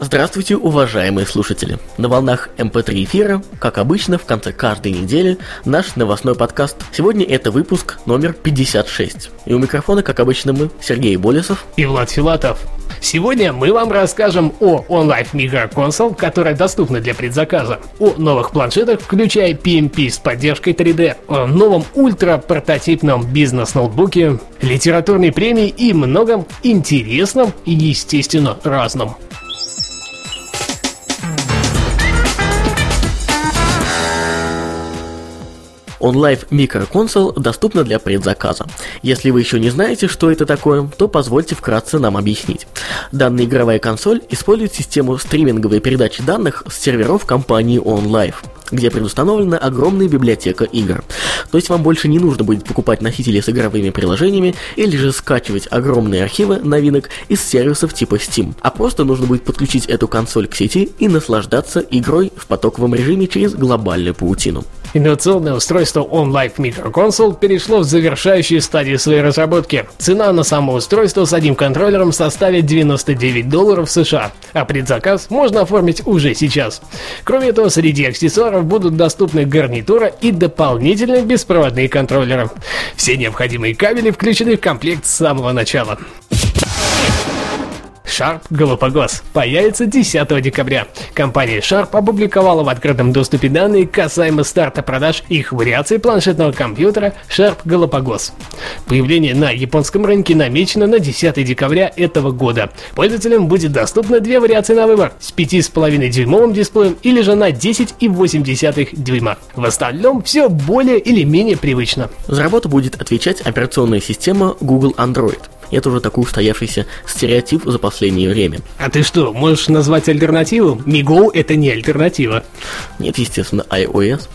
Здравствуйте, уважаемые слушатели! На волнах МП3 эфира, как обычно, в конце каждой недели наш новостной подкаст. Сегодня это выпуск номер 56. И у микрофона, как обычно, мы, Сергей Болесов и Влад Филатов. Сегодня мы вам расскажем о OnLive Console, которая доступна для предзаказа, о новых планшетах, включая PMP с поддержкой 3D, о новом ультра-прототипном бизнес-ноутбуке, литературной премии и многом интересном и, естественно, разном. OnLive Console доступна для предзаказа. Если вы еще не знаете, что это такое, то позвольте вкратце нам объяснить. Данная игровая консоль использует систему стриминговой передачи данных с серверов компании OnLive где предустановлена огромная библиотека игр. То есть вам больше не нужно будет покупать носители с игровыми приложениями или же скачивать огромные архивы новинок из сервисов типа Steam, а просто нужно будет подключить эту консоль к сети и наслаждаться игрой в потоковом режиме через глобальную паутину. Инновационное устройство OnLive Micro Console перешло в завершающую стадию своей разработки. Цена на само устройство с одним контроллером составит 99 долларов США, а предзаказ можно оформить уже сейчас. Кроме этого, среди аксессуаров будут доступны гарнитура и дополнительные беспроводные контроллеры. Все необходимые кабели включены в комплект с самого начала. Sharp Galapagos появится 10 декабря. Компания Sharp опубликовала в открытом доступе данные касаемо старта продаж их вариации планшетного компьютера Sharp Galapagos. Появление на японском рынке намечено на 10 декабря этого года. Пользователям будет доступно две вариации на выбор с 5,5 дюймовым дисплеем или же на 10,8 дюйма. В остальном все более или менее привычно. За работу будет отвечать операционная система Google Android. Это уже такой устоявшийся стереотип за последнее время. А ты что, можешь назвать альтернативу? Миго это не альтернатива. Нет, естественно, iOS.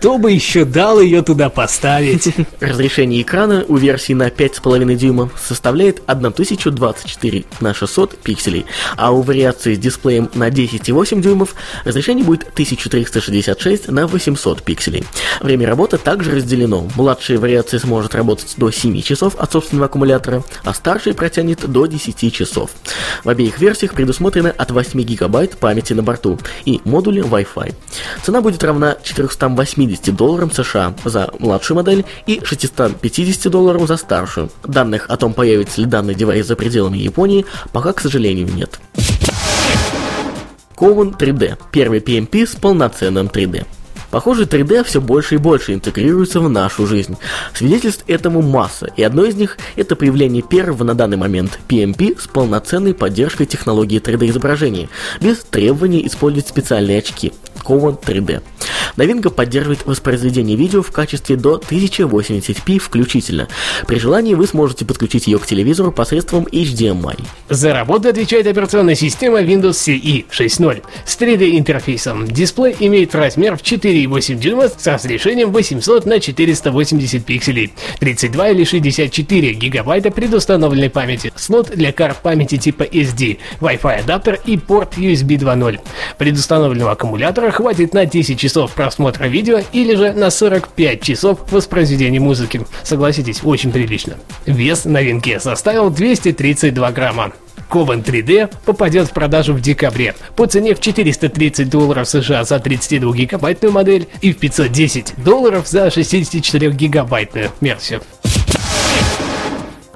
Кто бы еще дал ее туда поставить? Разрешение экрана у версии на 5,5 дюйма составляет 1024 на 600 пикселей, а у вариации с дисплеем на 10,8 дюймов разрешение будет 1366 на 800 пикселей. Время работы также разделено. Младшая вариация сможет работать до 7 часов от собственного аккумулятора, а старшая протянет до 10 часов. В обеих версиях предусмотрено от 8 гигабайт памяти на борту и модули Wi-Fi. Цена будет равна 480 150 долларам США за младшую модель и 650 долларов за старшую. Данных о том, появится ли данный девайс за пределами Японии, пока, к сожалению, нет. Cowan 3D. Первый PMP с полноценным 3D. Похоже, 3D все больше и больше интегрируется в нашу жизнь. Свидетельств этому масса, и одно из них – это появление первого на данный момент PMP с полноценной поддержкой технологии 3D-изображения, без требования использовать специальные очки – Cowan 3D. Новинка поддерживает воспроизведение видео в качестве до 1080p включительно. При желании вы сможете подключить ее к телевизору посредством HDMI. За работу отвечает операционная система Windows CE 6.0 с 3D интерфейсом. Дисплей имеет размер в 4,8 дюйма с разрешением 800 на 480 пикселей, 32 или 64 гигабайта предустановленной памяти, слот для карт памяти типа SD, Wi-Fi адаптер и порт USB 2.0. Предустановленного аккумулятора хватит на 10 часов просмотра видео или же на 45 часов воспроизведения музыки. Согласитесь, очень прилично. Вес новинки составил 232 грамма. Coven 3D попадет в продажу в декабре по цене в 430 долларов США за 32 гигабайтную модель и в 510 долларов за 64 гигабайтную версию.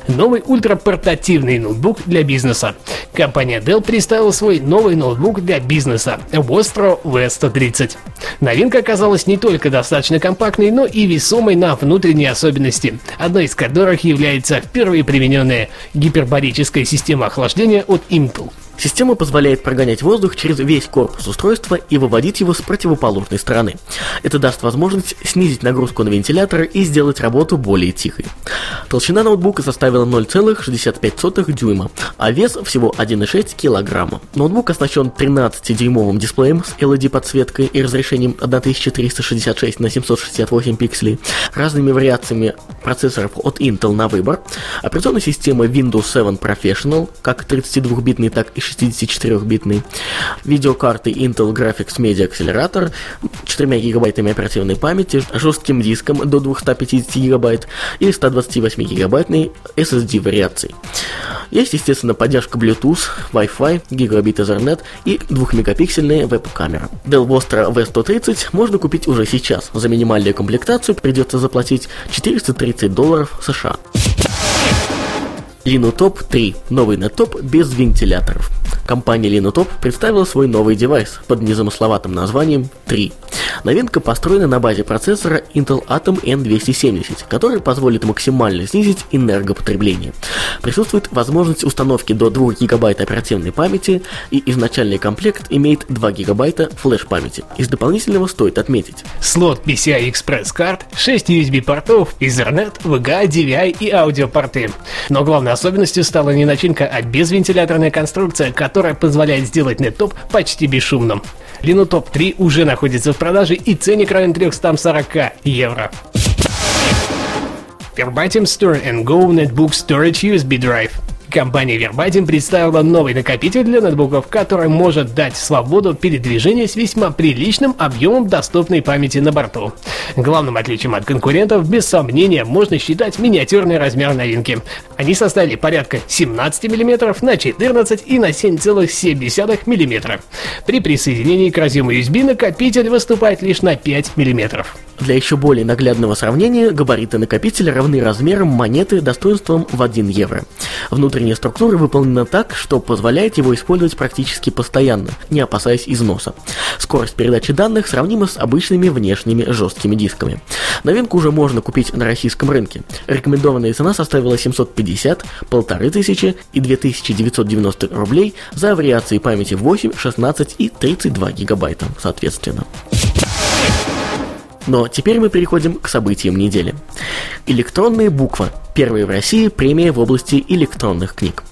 Новый ультрапортативный ноутбук для бизнеса. Компания Dell представила свой новый ноутбук для бизнеса Vostro V130. Новинка оказалась не только достаточно компактной, но и весомой на внутренние особенности, одной из которых является впервые примененная гипербарическая система охлаждения от Intel. Система позволяет прогонять воздух через весь корпус устройства и выводить его с противоположной стороны. Это даст возможность снизить нагрузку на вентиляторы и сделать работу более тихой. Толщина ноутбука составила 0,65 дюйма, а вес всего 1,6 килограмма. Ноутбук оснащен 13-дюймовым дисплеем с LED-подсветкой и разрешением 1366 на 768 пикселей, разными вариациями процессоров от Intel на выбор, операционной системой Windows 7 Professional, как 32-битный, так и 64-битный, видеокарты Intel Graphics Media Accelerator, 4 гигабайтами оперативной памяти, жестким диском до 250 гигабайт и 128 гигабайтной SSD вариацией. Есть, естественно, поддержка Bluetooth, Wi-Fi, гигабит Ethernet и 2-мегапиксельная веб-камера. Dell Vostra V130 можно купить уже сейчас. За минимальную комплектацию придется заплатить 430 долларов США. Linutop 3. Новый нетоп без вентиляторов. Компания Linutop представила свой новый девайс под незамысловатым названием 3. Новинка построена на базе процессора Intel Atom N270, который позволит максимально снизить энергопотребление. Присутствует возможность установки до 2 ГБ оперативной памяти и изначальный комплект имеет 2 ГБ флеш-памяти. Из дополнительного стоит отметить. Слот PCI Express карт, 6 USB портов, Ethernet, VGA, DVI и аудиопорты. Но главной особенностью стала не начинка, а безвентиляторная конструкция, которая позволяет сделать неттоп почти бесшумным. Linutop 3 уже находится в продаже и ценник равен 340 евро. Verbatim Store and Go Netbook Storage USB Drive. Компания Verbatim представила новый накопитель для ноутбуков, который может дать свободу передвижения с весьма приличным объемом доступной памяти на борту. Главным отличием от конкурентов, без сомнения, можно считать миниатюрный размер новинки. Они составили порядка 17 мм на 14 и на 7,7 мм. При присоединении к разъему USB накопитель выступает лишь на 5 мм. Для еще более наглядного сравнения, габариты накопителя равны размерам монеты достоинством в 1 евро. Внутренняя структура выполнена так, что позволяет его использовать практически постоянно, не опасаясь износа. Скорость передачи данных сравнима с обычными внешними жесткими дисками. Новинку уже можно купить на российском рынке. Рекомендованная цена составила 750, 1500 и 2990 рублей за вариации памяти 8, 16 и 32 гигабайта, соответственно. Но теперь мы переходим к событиям недели. Электронная буква. Первая в России премия в области электронных книг.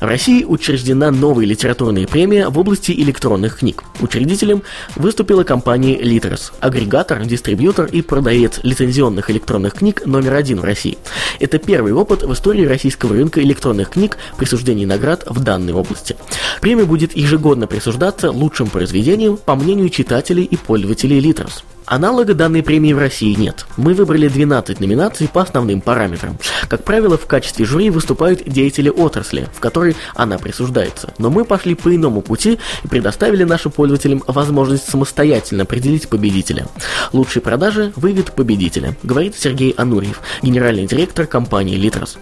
В России учреждена новая литературная премия в области электронных книг. Учредителем выступила компания Literas, агрегатор, дистрибьютор и продавец лицензионных электронных книг номер один в России. Это первый опыт в истории российского рынка электронных книг присуждений наград в данной области. Премия будет ежегодно присуждаться лучшим произведениям по мнению читателей и пользователей Literas. Аналога данной премии в России нет. Мы выбрали 12 номинаций по основным параметрам. Как правило, в качестве жюри выступают деятели отрасли, в которой она присуждается. Но мы пошли по иному пути и предоставили нашим пользователям возможность самостоятельно определить победителя. Лучшие продажи выявит победителя, говорит Сергей Анурьев, генеральный директор компании Литрос.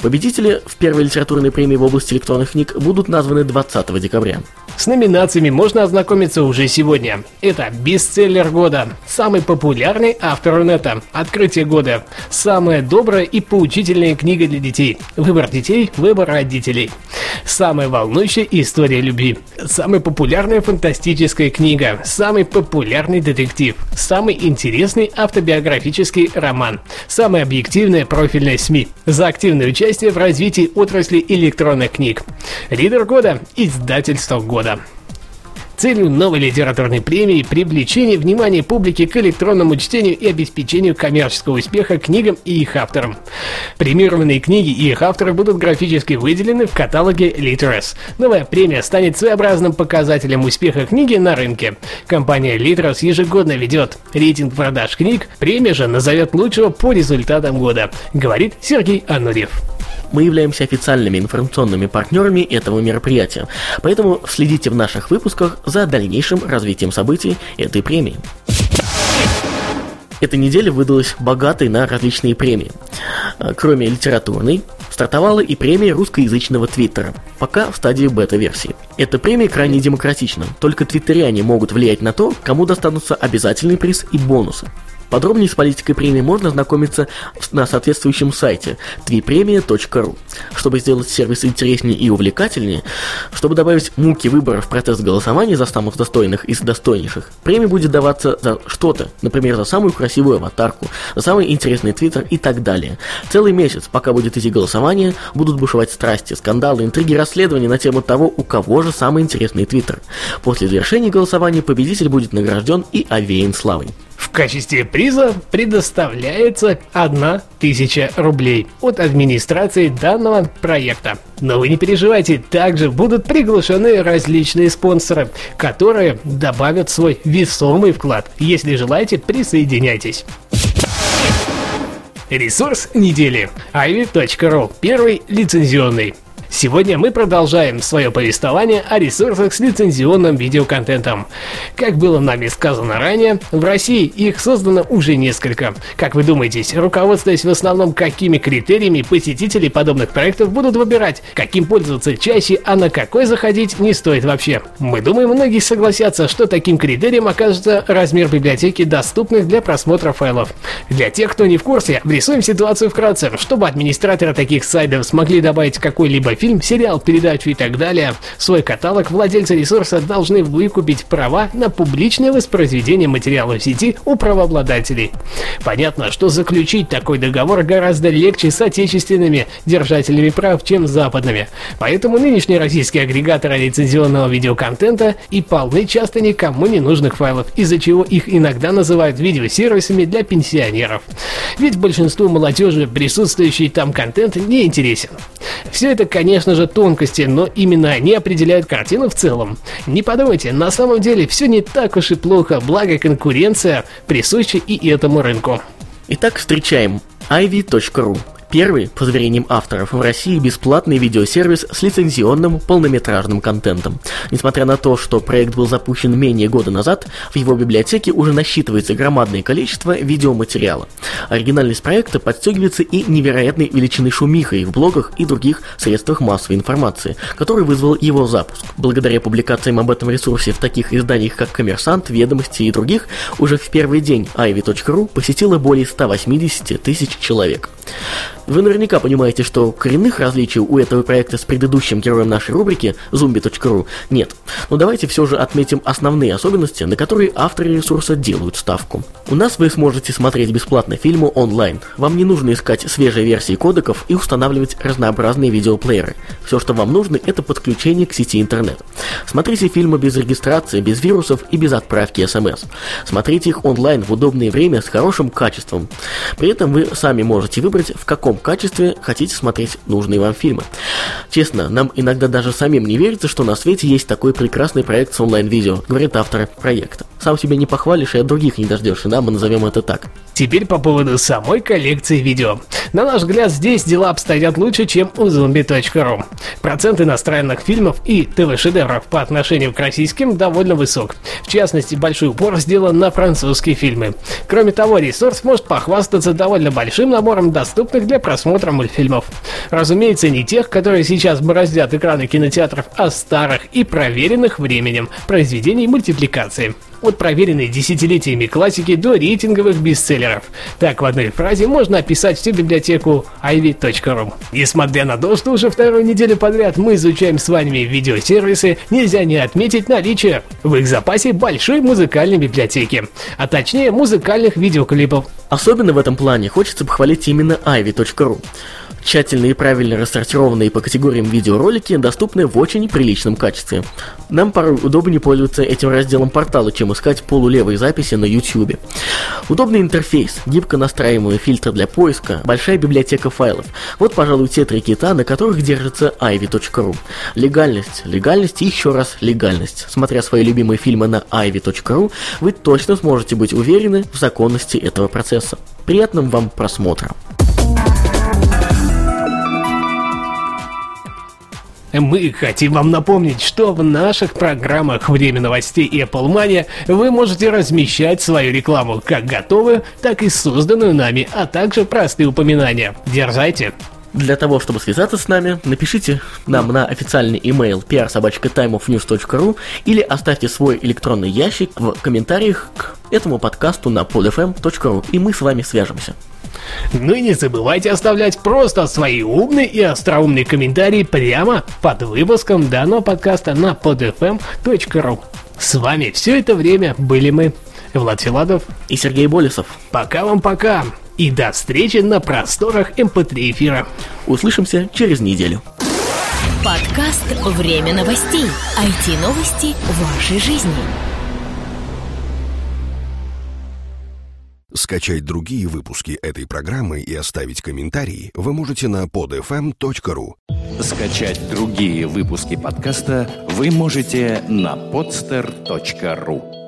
Победители в первой литературной премии в области электронных книг будут названы 20 декабря. С номинациями можно ознакомиться уже сегодня. Это бестселлер года, самый популярный автор Рунета, открытие года, самая добрая и поучительная книга для детей, выбор детей, выбор родителей, самая волнующая история любви, самая популярная фантастическая книга, самый популярный детектив, самый интересный автобиографический роман, самая объективная профильная СМИ. За активное участие в развитии отрасли электронных книг. Лидер года – издательство года. Целью новой литературной премии – привлечение внимания публики к электронному чтению и обеспечению коммерческого успеха книгам и их авторам. Премированные книги и их авторы будут графически выделены в каталоге Literas. Новая премия станет своеобразным показателем успеха книги на рынке. Компания Literas ежегодно ведет рейтинг продаж книг, премия же назовет лучшего по результатам года, говорит Сергей Анурьев мы являемся официальными информационными партнерами этого мероприятия, поэтому следите в наших выпусках за дальнейшим развитием событий этой премии. Эта неделя выдалась богатой на различные премии. А, кроме литературной, стартовала и премия русскоязычного твиттера, пока в стадии бета-версии. Эта премия крайне демократична, только твиттеряне могут влиять на то, кому достанутся обязательный приз и бонусы. Подробнее с политикой премии можно ознакомиться на соответствующем сайте tvipremia.ru. Чтобы сделать сервис интереснее и увлекательнее, чтобы добавить муки выбора в процесс голосования за самых достойных из достойнейших, премия будет даваться за что-то, например, за самую красивую аватарку, за самый интересный твиттер и так далее. Целый месяц, пока будет идти голосование, будут бушевать страсти, скандалы, интриги, расследования на тему того, у кого же самый интересный твиттер. После завершения голосования победитель будет награжден и овеян славой. Качестве приза предоставляется 1000 рублей от администрации данного проекта. Но вы не переживайте, также будут приглашены различные спонсоры, которые добавят свой весомый вклад. Если желаете, присоединяйтесь. Ресурс недели. ivy.ru. Первый лицензионный. Сегодня мы продолжаем свое повествование о ресурсах с лицензионным видеоконтентом. Как было нами сказано ранее, в России их создано уже несколько. Как вы думаете, руководствуясь в основном какими критериями посетители подобных проектов будут выбирать, каким пользоваться чаще, а на какой заходить не стоит вообще? Мы думаем, многие согласятся, что таким критерием окажется размер библиотеки доступных для просмотра файлов. Для тех, кто не в курсе, врисуем ситуацию вкратце, чтобы администраторы таких сайтов смогли добавить какой-либо фильм, сериал, передачу и так далее, свой каталог владельцы ресурса должны выкупить права на публичное воспроизведение материала в сети у правообладателей. Понятно, что заключить такой договор гораздо легче с отечественными держателями прав, чем с западными. Поэтому нынешние российские агрегаторы лицензионного видеоконтента и полны часто никому не нужных файлов, из-за чего их иногда называют видеосервисами для пенсионеров. Ведь большинству молодежи присутствующий там контент не интересен. Все это, конечно, конечно же, тонкости, но именно они определяют картину в целом. Не подумайте, на самом деле все не так уж и плохо, благо конкуренция присуща и этому рынку. Итак, встречаем ivy.ru Первый, по заверениям авторов, в России бесплатный видеосервис с лицензионным полнометражным контентом. Несмотря на то, что проект был запущен менее года назад, в его библиотеке уже насчитывается громадное количество видеоматериала. Оригинальность проекта подстегивается и невероятной величины шумихой в блогах и других средствах массовой информации, который вызвал его запуск. Благодаря публикациям об этом ресурсе в таких изданиях, как «Коммерсант», «Ведомости» и других, уже в первый день ivy.ru посетило более 180 тысяч человек. Вы наверняка понимаете, что коренных различий у этого проекта с предыдущим героем нашей рубрики zombie.ru нет. Но давайте все же отметим основные особенности, на которые авторы ресурса делают ставку. У нас вы сможете смотреть бесплатно фильмы онлайн. Вам не нужно искать свежие версии кодеков и устанавливать разнообразные видеоплееры. Все, что вам нужно, это подключение к сети интернет. Смотрите фильмы без регистрации, без вирусов и без отправки смс. Смотрите их онлайн в удобное время с хорошим качеством. При этом вы сами можете выбрать, в каком качестве хотите смотреть нужные вам фильмы. Честно, нам иногда даже самим не верится, что на свете есть такой прекрасный проект с онлайн-видео, говорит автор проекта. Сам себя не похвалишь и от других не дождешься, да, мы назовем это так. Теперь по поводу самой коллекции видео. На наш взгляд, здесь дела обстоят лучше, чем у zombie.ru. Процент иностранных фильмов и ТВ-шедевров по отношению к российским довольно высок. В частности, большой упор сделан на французские фильмы. Кроме того, ресурс может похвастаться довольно большим набором доступных для просмотра мультфильмов. Разумеется, не тех, которые сейчас бороздят экраны кинотеатров, а старых и проверенных временем произведений мультипликации от проверенной десятилетиями классики до рейтинговых бестселлеров. Так в одной фразе можно описать всю библиотеку ivy.ru. Несмотря на то, что уже вторую неделю подряд мы изучаем с вами видеосервисы, нельзя не отметить наличие в их запасе большой музыкальной библиотеки, а точнее музыкальных видеоклипов. Особенно в этом плане хочется похвалить именно ivy.ru. Тщательно и правильно рассортированные по категориям видеоролики доступны в очень приличном качестве. Нам порой удобнее пользоваться этим разделом портала, чем искать полулевые записи на YouTube. Удобный интерфейс, гибко настраиваемые фильтры для поиска, большая библиотека файлов. Вот, пожалуй, те три кита, на которых держится ivy.ru. Легальность, легальность и еще раз легальность. Смотря свои любимые фильмы на ivy.ru, вы точно сможете быть уверены в законности этого процесса. Приятным вам просмотра! Мы хотим вам напомнить, что в наших программах «Время новостей» и Apple Money вы можете размещать свою рекламу, как готовую, так и созданную нами, а также простые упоминания. Дерзайте! Для того, чтобы связаться с нами, напишите нам на официальный email prsobachkatimeofnews.ru или оставьте свой электронный ящик в комментариях к этому подкасту на podfm.ru, и мы с вами свяжемся. Ну и не забывайте оставлять просто свои умные и остроумные комментарии прямо под выпуском данного подкаста на podfm.ru. С вами все это время были мы, Влад Филадов. И Сергей Болесов. Пока вам пока. И до встречи на просторах МП3 эфира. Услышимся через неделю. Подкаст «Время новостей». IT-новости вашей жизни. Скачать другие выпуски этой программы и оставить комментарии вы можете на podfm.ru. Скачать другие выпуски подкаста вы можете на podster.ru.